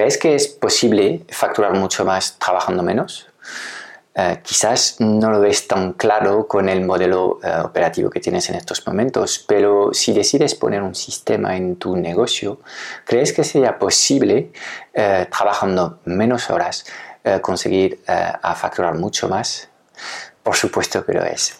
¿Crees que es posible facturar mucho más trabajando menos? Eh, quizás no lo ves tan claro con el modelo eh, operativo que tienes en estos momentos, pero si decides poner un sistema en tu negocio, ¿crees que sería posible, eh, trabajando menos horas, conseguir a facturar mucho más? Por supuesto que lo es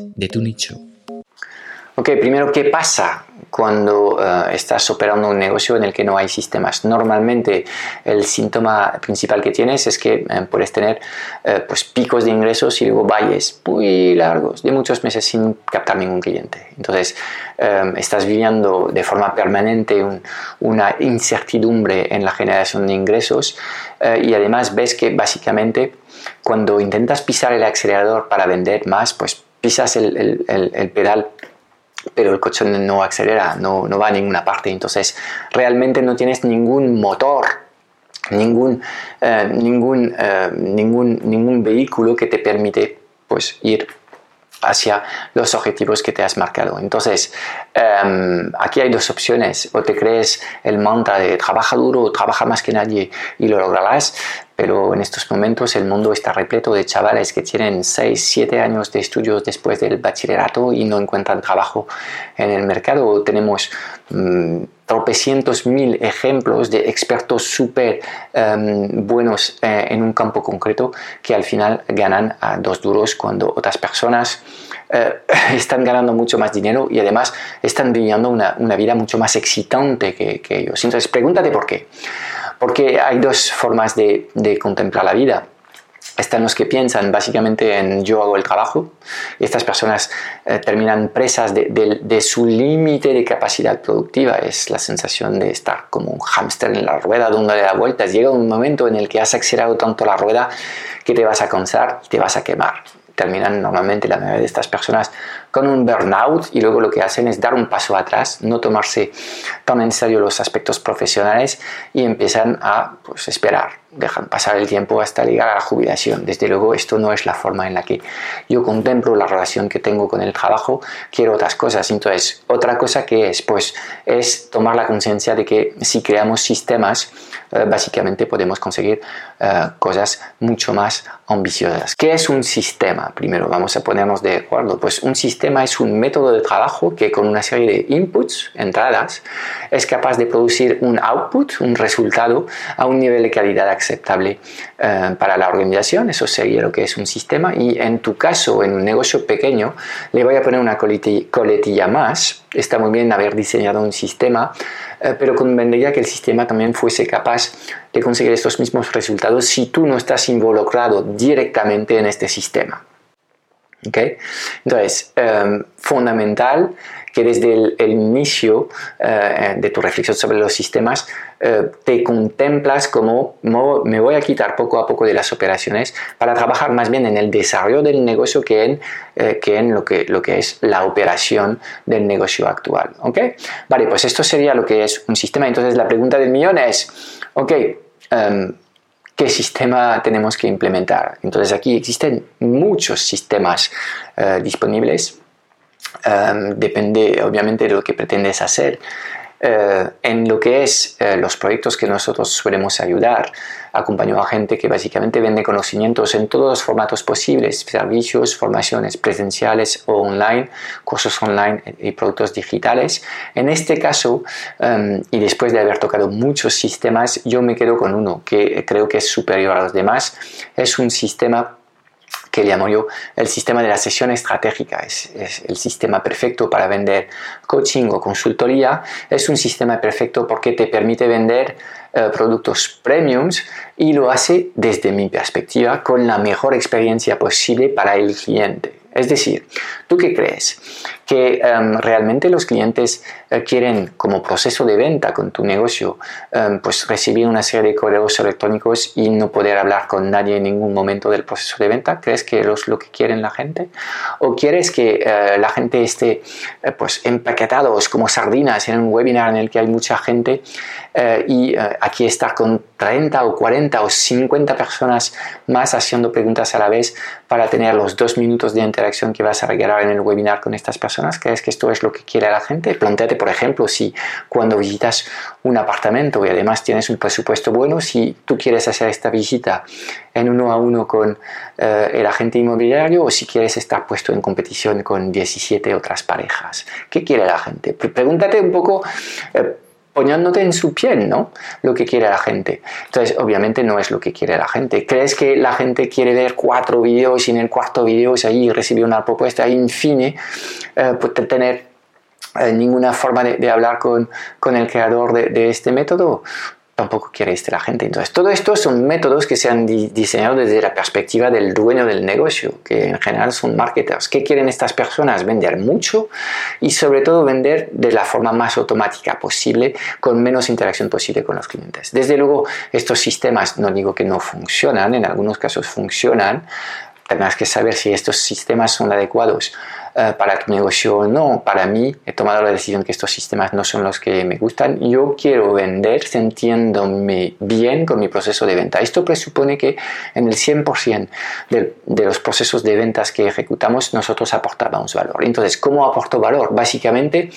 de tu nicho. Ok, primero, ¿qué pasa cuando eh, estás operando un negocio en el que no hay sistemas? Normalmente el síntoma principal que tienes es que eh, puedes tener eh, pues, picos de ingresos y luego valles muy largos de muchos meses sin captar ningún cliente. Entonces, estás viviendo de forma permanente una incertidumbre en la generación de ingresos y además ves que básicamente cuando intentas pisar el acelerador para vender más, pues pisas el, pedal pero el coche no acelera, no, va a ninguna parte. Entonces, realmente no tienes ningún motor, ningún, eh, ningún, eh, ningún, ningún vehículo que te permite pues, ir hacia los objetivos que te has marcado. Entonces, em, aquí hay dos opciones. O te crees el mantra de trabaja duro trabaja más que nadie y lo lograrás, pero en estos momentos el mundo está repleto de chavales que tienen 6, 7 años de estudios después del bachillerato y no encuentran trabajo en el mercado. Tenemos mm, tropecientos mil ejemplos de expertos súper em, buenos eh, en un campo concreto que al final ganan a dos duros cuando otras personas eh, están ganando mucho más dinero y además están viviendo una, vida mucho más excitante que, que ellos. Entonces pregúntate por qué. Porque hay dos formas de, contemplar la vida están los que piensan básicamente en yo hago el trabajo estas personas eh, terminan presas de, su límite de capacidad productiva. Es la sensación de estar como un hámster en la rueda dándole da vueltas. Llega un momento en el que has acelerado tanto la rueda que te vas a cansar y te vas a quemar. Terminan normalmente la mayoría de estas personas con un burnout y luego lo que hacen es dar un paso atrás, no tomarse tan en serio los aspectos profesionales y empiezan a pues, esperar, dejan pasar el tiempo hasta llegar a la jubilación. Desde luego esto no es la forma en la que yo contemplo la relación que tengo con el trabajo, quiero otras cosas. Entonces, otra cosa que es, pues, es tomar la conciencia de que si creamos sistemas, eh, básicamente podemos conseguir eh, cosas mucho más ambiciosas. ¿Qué es un sistema? Primero vamos a ponernos de acuerdo. Pues un sistema es un método de trabajo que con una serie de inputs, entradas, es capaz de producir un output, un resultado, a un nivel de calidad aceptable eh, para la organización. Eso sería lo que es un sistema. Y en tu caso, en un negocio pequeño, le voy a poner una coletilla más. Está muy bien haber diseñado un sistema, pero convendría que el sistema también fuese capaz de conseguir estos mismos resultados si tú no estás involucrado directamente en este sistema. ¿Okay? Entonces, em, fundamental que desde el, inicio eh, de tu reflexión sobre los sistemas eh, te contemplas como me voy a quitar poco a poco de las operaciones para trabajar más bien en el desarrollo del negocio que en, eh, que en lo, que, lo que es la operación del negocio actual. ¿okay? Vale, pues esto sería lo que es un sistema. Entonces la pregunta del millón es, ok, em, qué sistema tenemos que implementar. Entonces aquí existen muchos sistemas eh, disponibles. Em, depende obviamente de lo que pretendes hacer. Eh, en lo que es eh, los proyectos que nosotros solemos ayudar, acompaño a gente que básicamente vende conocimientos en todos los formatos posibles, servicios, formaciones presenciales o online, cursos online y productos digitales. En este caso, em, y después de haber tocado muchos sistemas, yo me quedo con uno que creo que es superior a los demás. Es un sistema que llamo yo el sistema de la sesión estratégica. Es, el sistema perfecto para vender coaching o consultoría. Es un sistema perfecto porque te permite vender eh, productos premiums y lo hace desde mi perspectiva con la mejor experiencia posible para el cliente. Es decir, ¿tú qué crees? ¿Que em, realmente los clientes eh, quieren como proceso de venta con tu negocio em, pues recibir una serie de correos electrónicos y no poder hablar con nadie en ningún momento del proceso de venta? ¿Crees que es lo que quieren la gente? ¿O quieres que eh, la gente esté eh, pues empaquetados como sardinas en un webinar en el que hay mucha gente y aquí estar con 30 o 40 o 50 personas más haciendo preguntas a la vez para tener los dos minutos de interacción que vas a regalar en el webinar con estas personas? ¿Crees que esto es lo que quiere la gente? Planteate, por ejemplo, si cuando visitas un apartamento y además tienes un presupuesto bueno, si tú quieres hacer esta visita en uno a uno con eh, el agente inmobiliario o si quieres estar puesto en competición con 17 otras parejas. ¿Qué quiere la gente? Pregúntate un poco... Eh, poniéndote en su piel, ¿no? Lo que quiere la gente. Entonces, obviamente no es lo que quiere la gente. ¿Crees que la gente quiere ver cuatro vídeos y en el cuarto vídeo ahí recibir una propuesta fin, eh, pues, tener eh, ninguna forma de, hablar con, con el creador de, de, este método? Tampoco quiere este la gente. Entonces, todo esto son métodos que se han diseñado desde la perspectiva del dueño del negocio, que en general son marketers. ¿Qué quieren estas personas? Vender mucho y sobre todo vender de la forma más automática posible, con menos interacción posible con los clientes. Desde luego, estos sistemas, no digo que no funcionan, en algunos casos funcionan, Tendrás que saber si estos sistemas son adecuados eh, para tu negocio o no. Para mí, he tomado la decisión que estos sistemas no son los que me gustan. Yo quiero vender sintiéndome bien con mi proceso de venta. Esto presupone que en el 100% de, de los procesos de ventas que ejecutamos, nosotros aportamos valor. Entonces, ¿cómo aporto valor? Básicamente,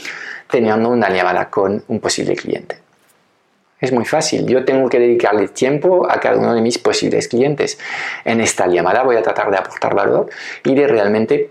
teniendo una llamada con un posible cliente. Es muy fácil. Yo tengo que dedicarle tiempo a cada uno de mis posibles clientes. En esta llamada voy a tratar de aportar valor y de realmente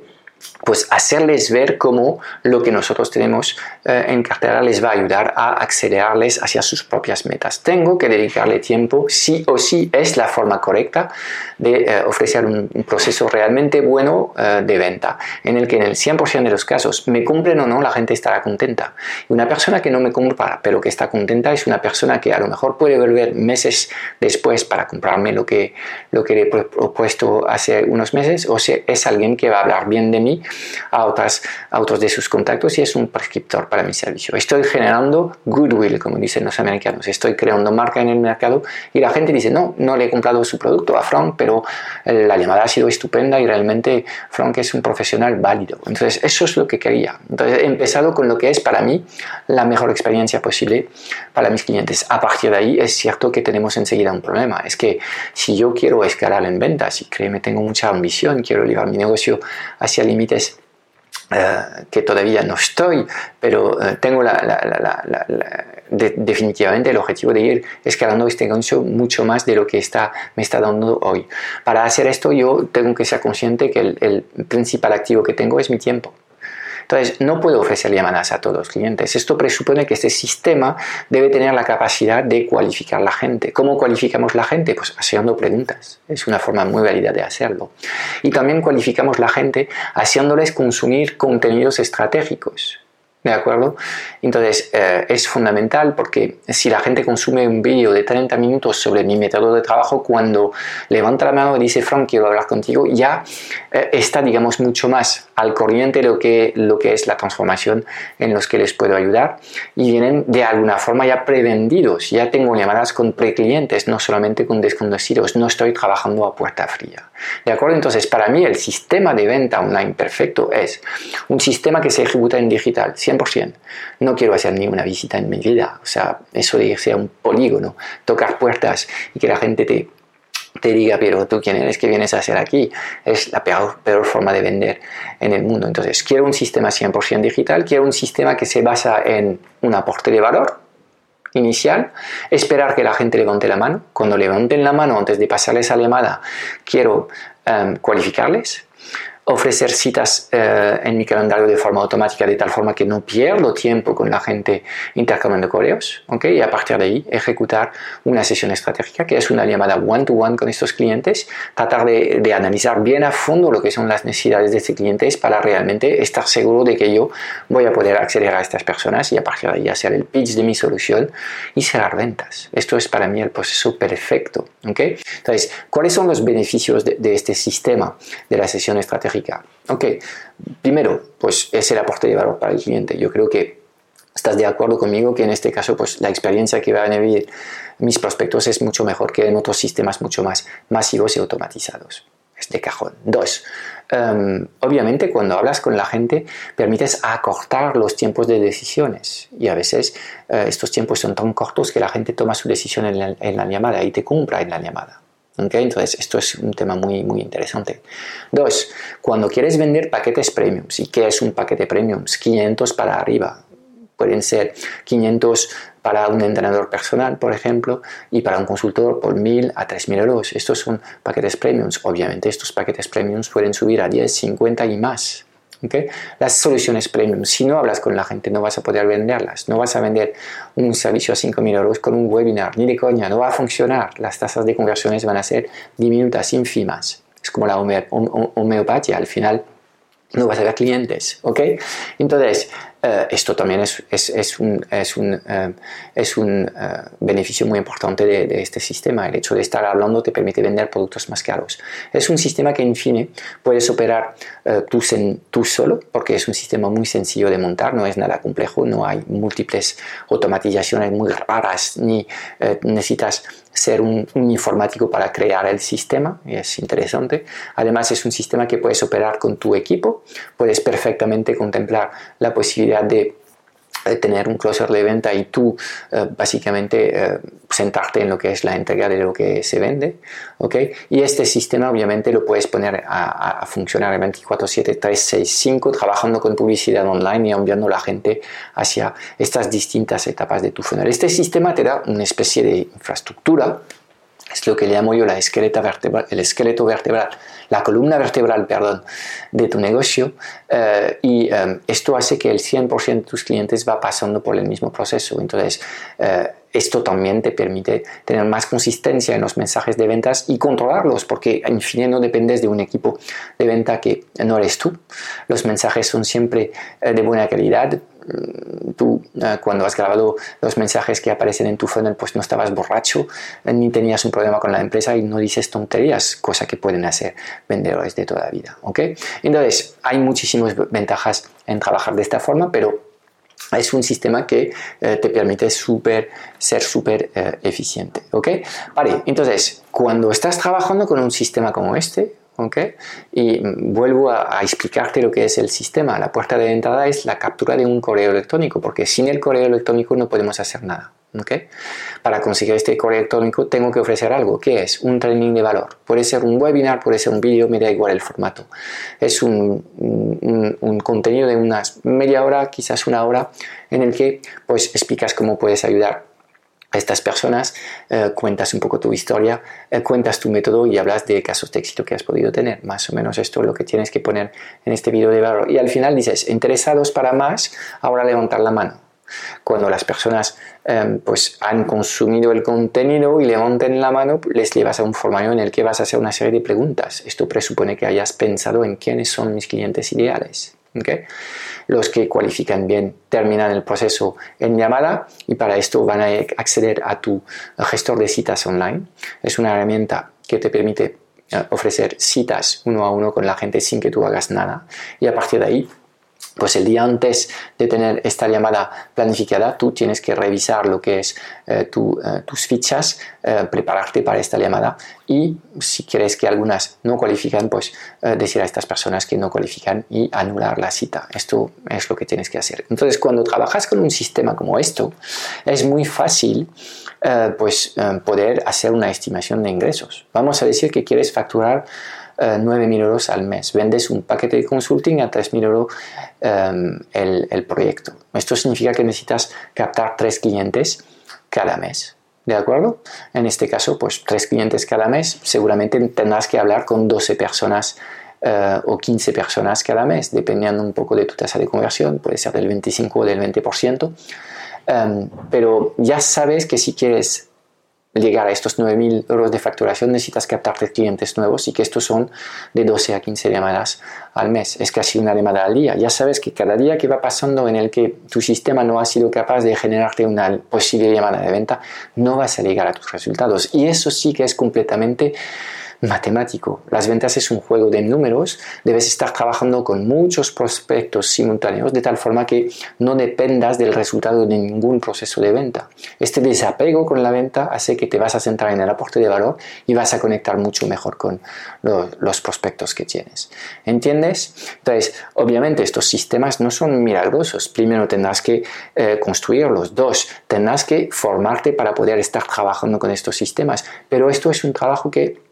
pues hacerles ver cómo lo que nosotros tenemos eh, en cartera les va a ayudar a acelerarles hacia sus propias metas. Tengo que dedicarle tiempo, sí o sí es la forma correcta de eh, ofrecer un, proceso realmente bueno eh, de venta, en el que en el 100% de los casos, me cumplen o no, la gente estará contenta. Y una persona que no me compra, pero que está contenta, es una persona que a lo mejor puede volver meses después para comprarme lo que, lo que le he propuesto hace unos meses, o si es alguien que va a hablar bien de mí a, otras, a otros de sus contactos y es un prescriptor para mi servicio. Estoy generando goodwill, como dicen los americanos. Estoy creando marca en el mercado y la gente dice, no, no le he comprado su producto a Frank, pero eh, la llamada ha sido estupenda y realmente Frank es un profesional válido. Entonces, eso es lo que quería. Entonces, he empezado con lo que es para mí la mejor experiencia posible para mis clientes. A partir de ahí, es cierto que tenemos enseguida un problema. Es que si yo quiero escalar en ventas y créeme, tengo mucha ambición, quiero llevar mi negocio hacia límites eh, que todavía no estoy, pero eh, tengo definitivamente el objetivo de ir escalando este negocio mucho más de lo que está, me está dando hoy. Para hacer esto yo tengo que ser consciente que el principal activo que tengo es mi tiempo. Entonces, no puedo ofrecer llamadas a todos los clientes. Esto presupone que este sistema debe tener la capacidad de cualificar la gente. ¿Cómo cualificamos la gente? Pues haciendo preguntas. Es una forma muy válida de hacerlo. Y también cualificamos la gente haciéndoles consumir contenidos estratégicos. ¿De acuerdo? Entonces eh, es fundamental porque si la gente consume un vídeo de 30 minutos sobre mi método de trabajo, cuando levanta la mano y dice, Frank, quiero hablar contigo, ya eh, está, digamos, mucho más al corriente lo que, lo que es la transformación en los que les puedo ayudar y vienen de alguna forma ya prevendidos. Ya tengo llamadas con preclientes, no solamente con desconocidos. No estoy trabajando a puerta fría. ¿De acuerdo? Entonces, para mí el sistema de venta online perfecto es un sistema que se ejecuta en digital. 100%. No quiero hacer ninguna visita en mi vida. O sea, eso de irse a un polígono, tocar puertas y que la gente te, te diga, pero tú quién eres, qué vienes a hacer aquí, es la peor, forma de vender en el mundo. Entonces, quiero un sistema 100% digital, quiero un sistema que se basa en un aporte de valor inicial, esperar que la gente levante la mano. Cuando levanten la mano antes de pasarles a la llamada, quiero em, cualificarles, ofrecer citas eh, en mi calendario de forma automática de tal forma que no pierdo tiempo con la gente intercambiando correos, ¿ok? Y a partir de ahí ejecutar una sesión estratégica que es una llamada one-to-one con estos clientes, tratar de, de, analizar bien a fondo lo que son las necesidades de estos clientes para realmente estar seguro de que yo voy a poder acceder a estas personas y a partir de ahí hacer el pitch de mi solución y cerrar ventas. Esto es para mí el proceso perfecto, ¿ok? Entonces, ¿cuáles son los beneficios de, de este sistema de la sesión estratégica? Ok, primero, pues es el aporte de valor para el cliente. Yo creo que estás de acuerdo conmigo que en este caso, pues la experiencia que van a vivir mis prospectos es mucho mejor que en otros sistemas mucho más masivos y automatizados. Es de cajón. Dos, em, obviamente cuando hablas con la gente permites acortar los tiempos de decisiones y a veces eh, estos tiempos son tan cortos que la gente toma su decisión en la llamada y te compra en la llamada. Entonces, esto es un tema muy, muy interesante. Dos, cuando quieres vender paquetes premiums, ¿y qué es un paquete premiums? 500 para arriba. Pueden ser 500 para un entrenador personal, por ejemplo, y para un consultor por 1.000 a 3.000 euros. Estos son paquetes premiums. Obviamente, estos paquetes premiums pueden subir a 10, 50 y más. Las soluciones premium, si no hablas con la gente, no vas a poder venderlas. No vas a vender un servicio a 5.000 euros con un webinar, ni de coña, no va a funcionar. Las tasas de conversiones van a ser diminutas, ínfimas. Es como la homeopatía, al final no vas a ver clientes, ¿ok? Entonces, eh, esto también es, es, un, es un, eh, es un eh, beneficio muy importante de, este sistema. El hecho de estar hablando te permite vender productos más caros. Es un sistema que, en fin, puedes operar tú, tú, solo, porque es un sistema muy sencillo de montar, no es nada complejo, no hay múltiples automatizaciones muy raras, ni necesitas ser un, un, informático para crear el sistema, es interesante. Además es un sistema que puedes operar con tu equipo, puedes perfectamente contemplar la posibilidad de tener un closer de venta y tú eh, básicamente eh, sentarte en lo que es la entrega de lo que se vende, ¿ok? Y este sistema obviamente lo puedes poner a, funcionar 24/7, 365, trabajando con publicidad online y enviando a la gente hacia estas distintas etapas de tu funnel. Este sistema te da una especie de infraestructura es lo que llamo yo la esqueleto vertebral, el esqueleto vertebral, la columna vertebral, perdón, de tu negocio eh, y eh, esto hace que el 100% de tus clientes va pasando por el mismo proceso. Entonces, eh, esto también te permite tener más consistencia en los mensajes de ventas y controlarlos, porque en fin no dependes de un equipo de venta que no eres tú. Los mensajes son siempre de buena calidad, tú eh, cuando has grabado los mensajes que aparecen en tu funnel pues no estabas borracho eh, ni tenías un problema con la empresa y no dices tonterías, cosa que pueden hacer vendedores de toda vida, ¿ok? Entonces hay muchísimas ventajas en trabajar de esta forma, pero es un sistema que eh, te permite super, ser súper eficiente, ¿ok? Vale, entonces cuando estás trabajando con un sistema como este, y vuelvo a, explicarte lo que es el sistema. La puerta de entrada es la captura de un correo electrónico, porque sin el correo electrónico no podemos hacer nada. Para conseguir este correo electrónico tengo que ofrecer algo, que es un training de valor. Puede ser un webinar, puede ser un vídeo, me da igual el formato. Es un, un, contenido de unas media hora, quizás una hora, en el que pues explicas cómo puedes ayudar estas personas, eh, cuentas un poco tu historia, eh, cuentas tu método y hablas de casos de éxito que has podido tener. Más o menos esto es lo que tienes que poner en este vídeo de valor. Y al final dices, interesados para más, ahora levantar la mano. Cuando las personas em, pues han consumido el contenido y levanten la mano, les llevas a un formulario en el que vas a hacer una serie de preguntas. Esto presupone que hayas pensado en quiénes son mis clientes ideales. Los que cualifican bien terminan el proceso en llamada y para esto van a acceder a tu gestor de citas online. Es una herramienta que te permite eh, ofrecer citas uno a uno con la gente sin que tú hagas nada y a partir de ahí pues el día antes de tener esta llamada planificada, tú tienes que revisar lo que es eh, eh, tus fichas, eh, prepararte para esta llamada y si quieres que algunas no cualifican, pues decir a estas personas que no cualifican y anular la cita. Esto es lo que tienes que hacer. Entonces, cuando trabajas con un sistema como esto, es muy fácil pues poder hacer una estimación de ingresos. Vamos a decir que quieres facturar 9.000 euros al mes. Vendes un paquete de consulting a 3.000 euros em, el, el, proyecto. Esto significa que necesitas captar tres clientes cada mes. ¿De acuerdo? En este caso, pues tres clientes cada mes. Seguramente tendrás que hablar con 12 personas eh, o 15 personas cada mes, dependiendo un poco de tu tasa de conversión, puede ser del 25 o del 20%. Em, pero ya sabes que si quieres llegar a estos 9.000 euros de facturación necesitas captarte clientes nuevos y que estos son de 12 a 15 llamadas al mes. Es casi una llamada al día. Ya sabes que cada día que va pasando en el que tu sistema no ha sido capaz de generarte una posible llamada de venta, no vas a llegar a tus resultados. Y eso sí que es completamente matemático. Las ventas es un juego de números, debes estar trabajando con muchos prospectos simultáneos de tal forma que no dependas del resultado de ningún proceso de venta. Este desapego con la venta hace que te vas a centrar en el aporte de valor y vas a conectar mucho mejor con los, prospectos que tienes. ¿Entiendes? Entonces, obviamente estos sistemas no son milagrosos. Primero tendrás que eh, construirlos. Dos, tendrás que formarte para poder estar trabajando con estos sistemas. Pero esto es un trabajo que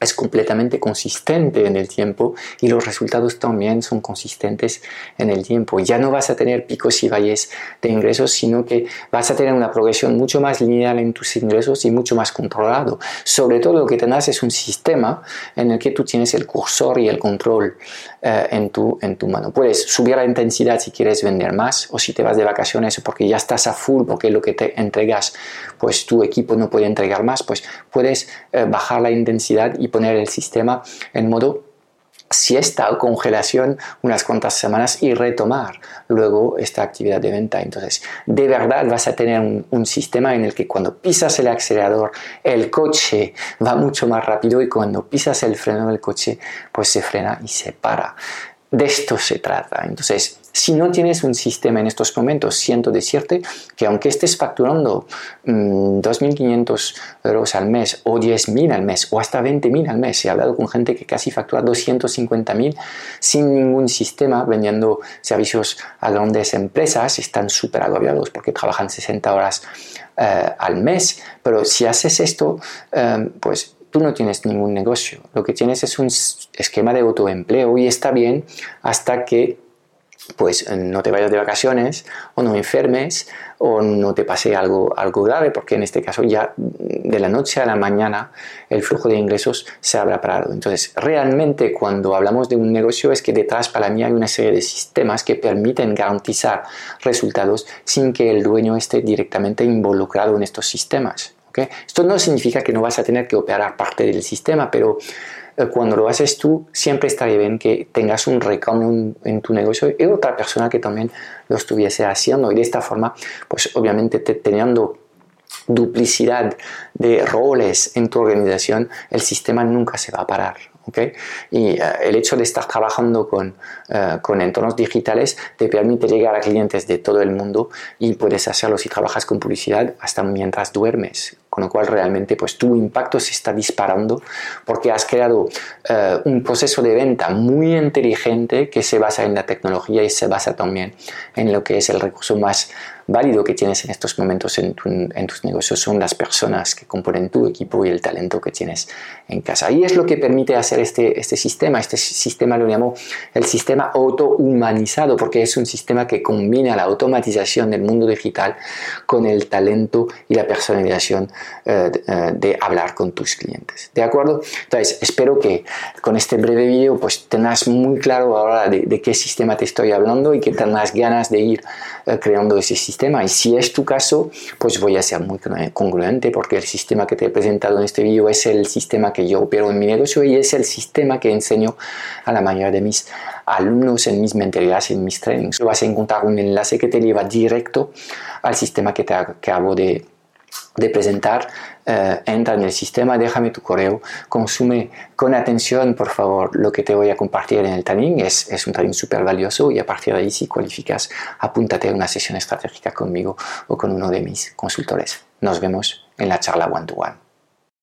es completamente consistente en el tiempo y los resultados también son consistentes en el tiempo. Ya no vas a tener picos y valles de ingresos, sino que vas a tener una progresión mucho más lineal en tus ingresos y mucho más controlado. Sobre todo lo que tendrás es un sistema en el que tú tienes el cursor y el control eh, en, tu, en tu mano. Puedes subir la intensidad si quieres vender más o si te vas de vacaciones porque ya estás a full porque lo que te entregas, pues tu equipo no puede entregar más, pues puedes eh, bajar la intensidad y poner el sistema en modo siesta o congelación unas cuantas semanas y retomar luego esta actividad de venta. Entonces, de verdad vas a tener un, un, sistema en el que cuando pisas el acelerador, el coche va mucho más rápido y cuando pisas el freno del coche, pues se frena y se para. De esto se trata. Entonces, si no tienes un sistema en estos momentos, siento decirte que aunque estés facturando 2.500 mm, euros al mes o 10.000 al mes o hasta 20.000 al mes, he hablado con gente que casi factura 250.000 sin ningún sistema vendiendo servicios a grandes empresas, están súper agobiados porque trabajan 60 horas eh, al mes, pero si haces esto, eh, pues tú no tienes ningún negocio, lo que tienes es un esquema de autoempleo y está bien hasta que pues no te vayas de vacaciones o no enfermes o no te pase algo, algo grave, porque en este caso ya de la noche a la mañana el flujo de ingresos se habrá parado. Entonces, realmente cuando hablamos de un negocio es que detrás para mí hay una serie de sistemas que permiten garantizar resultados sin que el dueño esté directamente involucrado en estos sistemas. Esto no significa que no vas a tener que operar parte del sistema, pero cuando lo haces tú, siempre estaría bien que tengas un recambio en tu negocio y otra persona que también lo estuviese haciendo. Y de esta forma, pues obviamente teniendo duplicidad de roles en tu organización, el sistema nunca se va a parar. Y eh, el hecho de estar trabajando con, eh, con, entornos digitales te permite llegar a clientes de todo el mundo y puedes hacerlo si trabajas con publicidad hasta mientras duermes. Con lo cual realmente pues tu impacto se está disparando porque has creado eh, un proceso de venta muy inteligente que se basa en la tecnología y se basa también en lo que es el recurso más válido que tienes en estos momentos en, tus negocios son las personas que componen tu equipo y el talento que tienes en casa. Y es lo que permite hacer este, este sistema. Este sistema lo llamo el sistema auto-humanizado porque es un sistema que combina la automatización del mundo digital con el talento y la personalización de hablar con tus clientes. ¿De acuerdo? Entonces, espero que con este breve video pues tengas muy claro ahora de, de qué sistema te estoy hablando y que tengas ganas de ir eh, creando ese sistema y si es tu caso, pues voy a ser muy congruente porque el sistema que te he presentado en este vídeo es el sistema que yo opero en mi negocio y es el sistema que enseño a la mayoría de mis alumnos en mis mentorías, en mis trainings. Vas a encontrar un enlace que te lleva directo al sistema que te acabo de de presentar, eh, entra en el sistema, déjame tu correo, consume con atención, por favor, lo que te voy a compartir en el training. Es, es un training súper valioso y a partir de ahí, si cualificas, apúntate a una sesión estratégica conmigo o con uno de mis consultores. Nos vemos en la charla one-to-one. one